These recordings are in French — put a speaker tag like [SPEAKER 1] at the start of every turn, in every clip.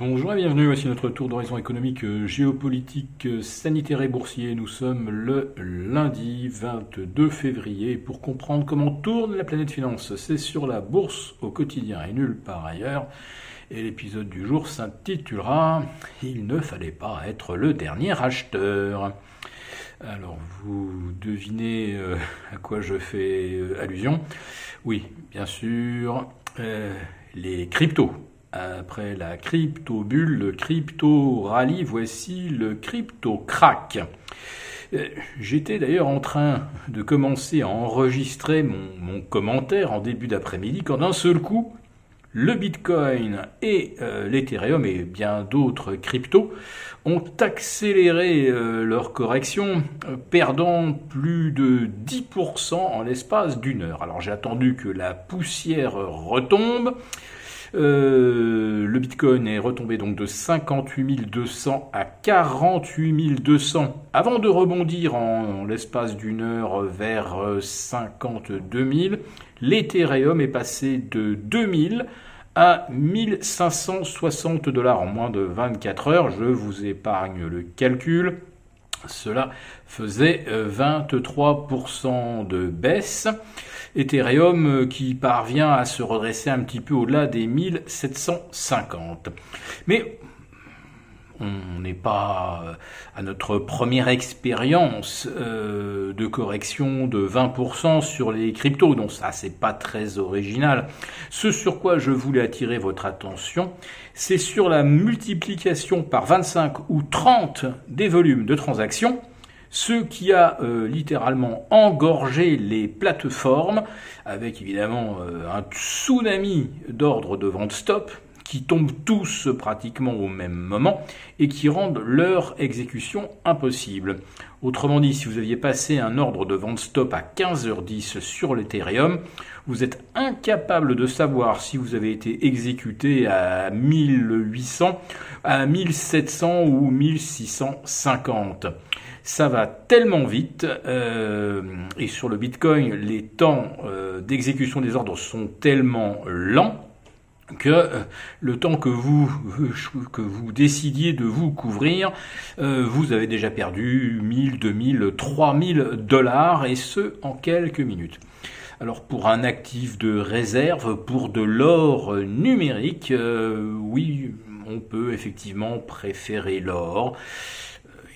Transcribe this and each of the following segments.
[SPEAKER 1] Bonjour et bienvenue, voici notre tour d'horizon économique, euh, géopolitique, euh, sanitaire et boursier. Nous sommes le lundi 22 février pour comprendre comment tourne la planète finance. C'est sur la bourse au quotidien et nulle part ailleurs. Et l'épisode du jour s'intitulera Il ne fallait pas être le dernier acheteur. Alors vous devinez euh, à quoi je fais allusion? Oui, bien sûr, les cryptos. Après la crypto-bulle, le crypto-rallye, voici le crypto-crack. Euh, j'étais d'ailleurs en train de commencer à enregistrer mon, commentaire en début d'après-midi quand d'un seul coup, le Bitcoin et euh, l'Ethereum et bien d'autres cryptos ont accéléré euh, leur correction, perdant plus de 10% en l'espace d'une heure. Alors j'ai attendu que la poussière retombe. Euh, le Bitcoin est retombé donc de 58 200 à 48 200 avant de rebondir en, l'espace d'une heure vers 52 000. L'Ethereum est passé de 2000 à 1560 dollars en moins de 24 heures. Je vous épargne le calcul. Cela faisait 23% euh, de baisse. Ethereum euh, qui parvient à se redresser un petit peu au-delà des 1750. Mais on n'est pas euh, à notre première expérience de correction de 20% sur les cryptos, donc ça c'est pas très original. Ce sur quoi je voulais attirer votre attention, c'est sur la multiplication par 25 ou 30 des volumes de transactions, ce qui a euh, littéralement engorgé les plateformes, avec évidemment euh, un tsunami d'ordres de vente stop qui tombent tous pratiquement au même moment et qui rendent leur exécution impossible. Autrement dit, si vous aviez passé un ordre de vente stop à 15h10 sur l'Ethereum, vous êtes incapable de savoir si vous avez été exécuté à 1800, à 1700 ou 1650. Ça va tellement vite euh, et sur le Bitcoin, les temps euh, d'exécution des ordres sont tellement lents que euh, le temps que vous que vous décidiez de vous couvrir, vous avez déjà perdu 1000, 2000, 3000 dollars et ce en quelques minutes. Alors pour un actif de réserve, pour de l'or numérique, euh, oui, on peut effectivement préférer l'or.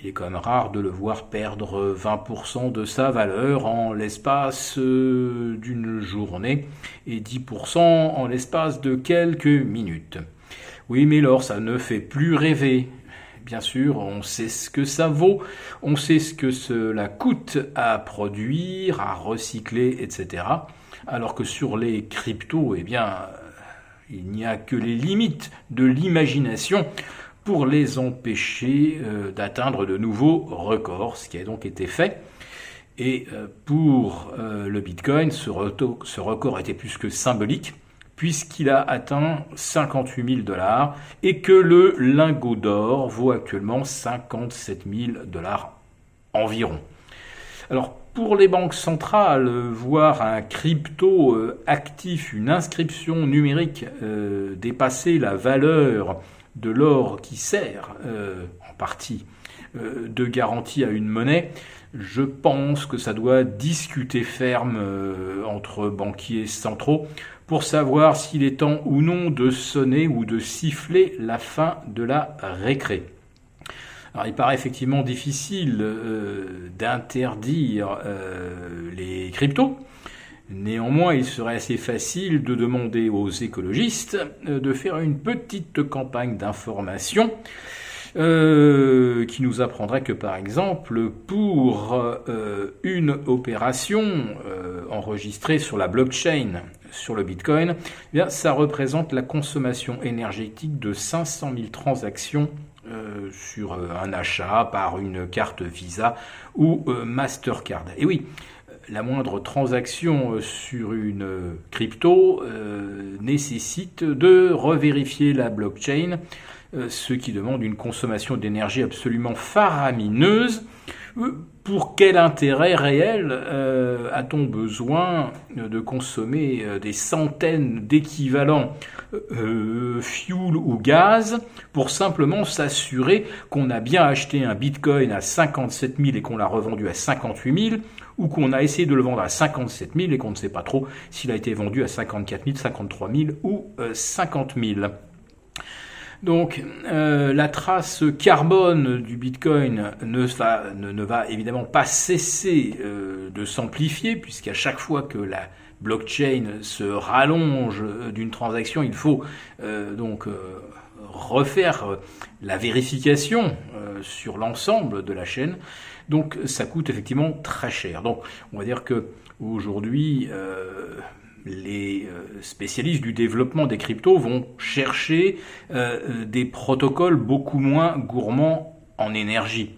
[SPEAKER 1] Il est quand même rare de le voir perdre 20% de sa valeur en l'espace euh, d'une journée et 10% en l'espace de quelques minutes. Oui, mais l'or, ça ne fait plus rêver bien sûr, on sait ce que ça vaut, on sait ce que cela coûte à produire, à recycler, etc. Alors que sur les cryptos, eh bien, il n'y a que les limites de l'imagination pour les empêcher euh, d'atteindre de nouveaux records, ce qui a donc été fait. Et euh, pour euh, le Bitcoin, ce record était plus que symbolique puisqu'il a atteint 58 000 dollars et que le lingot d'or vaut actuellement 57 000 dollars environ. Alors pour les banques centrales, voir un crypto actif, une inscription numérique dépasser la valeur de l'or qui sert euh, en partie de garantie à une monnaie, je pense que ça doit discuter ferme entre banquiers centraux pour savoir s'il est temps ou non de sonner ou de siffler la fin de la récré. Alors il paraît effectivement difficile euh, d'interdire euh, les cryptos. Néanmoins, il serait assez facile de demander aux écologistes euh, de faire une petite campagne d'information euh, qui nous apprendrait que par exemple pour euh, une opération enregistrée sur la blockchain sur le Bitcoin, eh ça représente la consommation énergétique de 500 000 transactions sur un achat par une carte Visa ou Mastercard. Et oui, la moindre transaction sur une crypto nécessite de revérifier la blockchain, ce qui demande une consommation d'énergie absolument faramineuse. Pour quel intérêt réel euh, a-t-on besoin de consommer euh, des centaines d'équivalents euh, fuel ou gaz pour simplement s'assurer qu'on a bien acheté un bitcoin à 57 000 et qu'on l'a revendu à 58 000 ou qu'on a essayé de le vendre à 57 000 et qu'on ne sait pas trop s'il a été vendu à 54 000, 53 000 ou 50 000 donc euh, la trace carbone du Bitcoin ne va, évidemment pas cesser euh, de s'amplifier, puisqu'à chaque fois que la blockchain se rallonge euh, d'une transaction, il faut donc refaire la vérification sur l'ensemble de la chaîne. Donc ça coûte effectivement très cher. Donc on va dire que aujourd'hui les euh, spécialistes du développement des cryptos vont chercher euh, des protocoles beaucoup moins gourmands en énergie.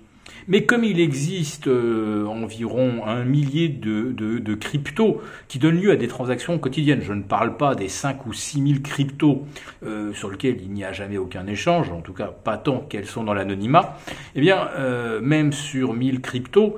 [SPEAKER 1] Mais comme il existe euh, environ un millier de, cryptos qui donnent lieu à des transactions quotidiennes, je ne parle pas des 5 ou 6 000 cryptos sur lesquels il n'y a jamais aucun échange, en tout cas pas tant qu'elles sont dans l'anonymat, eh bien même sur 1000 cryptos,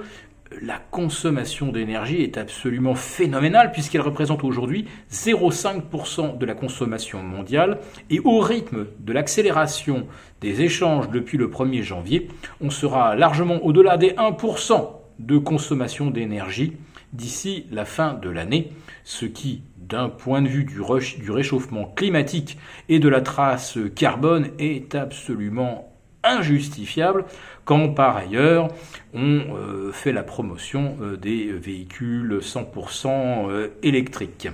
[SPEAKER 1] la consommation d'énergie est absolument phénoménale puisqu'elle représente aujourd'hui 0,5% de la consommation mondiale. Et au rythme de l'accélération des échanges depuis le 1er janvier, on sera largement au-delà des 1% de consommation d'énergie d'ici la fin de l'année, ce qui, d'un point de vue du, du réchauffement climatique et de la trace carbone, est absolument injustifiable quand par ailleurs on euh, fait la promotion euh, des véhicules 100% euh, électriques.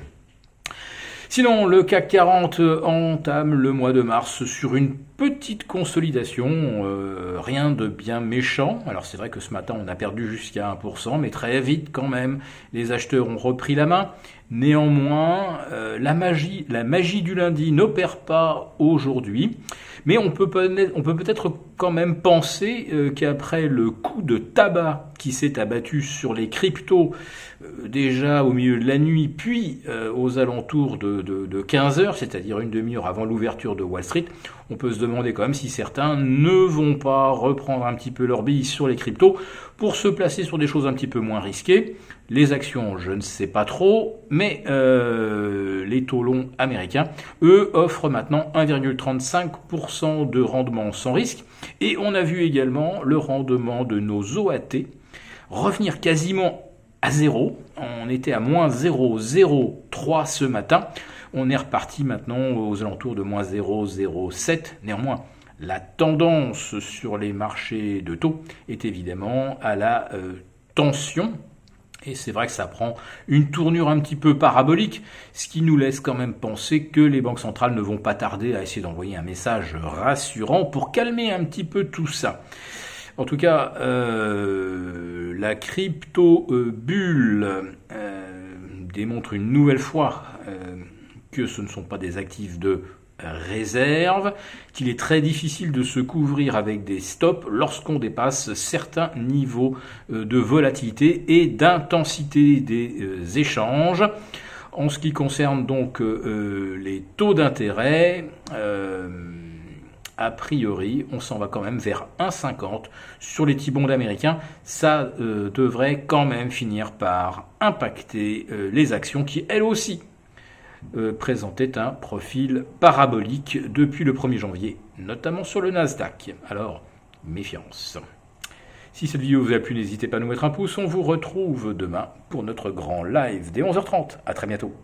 [SPEAKER 1] Sinon, le CAC 40 entame le mois de mars sur une petite consolidation, rien de bien méchant. Alors c'est vrai que ce matin on a perdu jusqu'à 1%, mais très vite quand même, les acheteurs ont repris la main. Néanmoins, la magie, la magie du lundi n'opère pas aujourd'hui. Mais on peut peut-être quand même penser euh, qu'après le coup de tabac qui s'est abattu sur les cryptos euh, déjà au milieu de la nuit, puis euh, aux alentours de, de 15 heures, c'est-à-dire une demi-heure avant l'ouverture de Wall Street, on peut se demander quand même si certains ne vont pas reprendre un petit peu leur bille sur les cryptos pour se placer sur des choses un petit peu moins risquées. Les actions, je ne sais pas trop, mais euh, les taux longs américains, eux, offrent maintenant 1,35% de rendement sans risque. Et on a vu également le rendement de nos OAT revenir quasiment à zéro. On était à moins 0,03 ce matin. On est reparti maintenant aux alentours de moins 0,07. Néanmoins, la tendance sur les marchés de taux est évidemment à la euh, tension. Et c'est vrai que ça prend une tournure un petit peu parabolique, ce qui nous laisse quand même penser que les banques centrales ne vont pas tarder à essayer d'envoyer un message rassurant pour calmer un petit peu tout ça. En tout cas, euh, la crypto bulle euh, démontre une nouvelle fois que ce ne sont pas des actifs de réserve, qu'il est très difficile de se couvrir avec des stops lorsqu'on dépasse certains niveaux euh, de volatilité et d'intensité des euh, échanges. En ce qui concerne donc euh, les taux d'intérêt, a priori, on s'en va quand même vers 1,50 sur les T-bonds américains. Ça devrait quand même finir par impacter les actions qui, elles aussi, euh, présentait un profil parabolique depuis le 1er janvier, notamment sur le Nasdaq. Alors, méfiance. Si cette vidéo vous a plu, n'hésitez pas à nous mettre un pouce. On vous retrouve demain pour notre grand live dès 11h30. A très bientôt.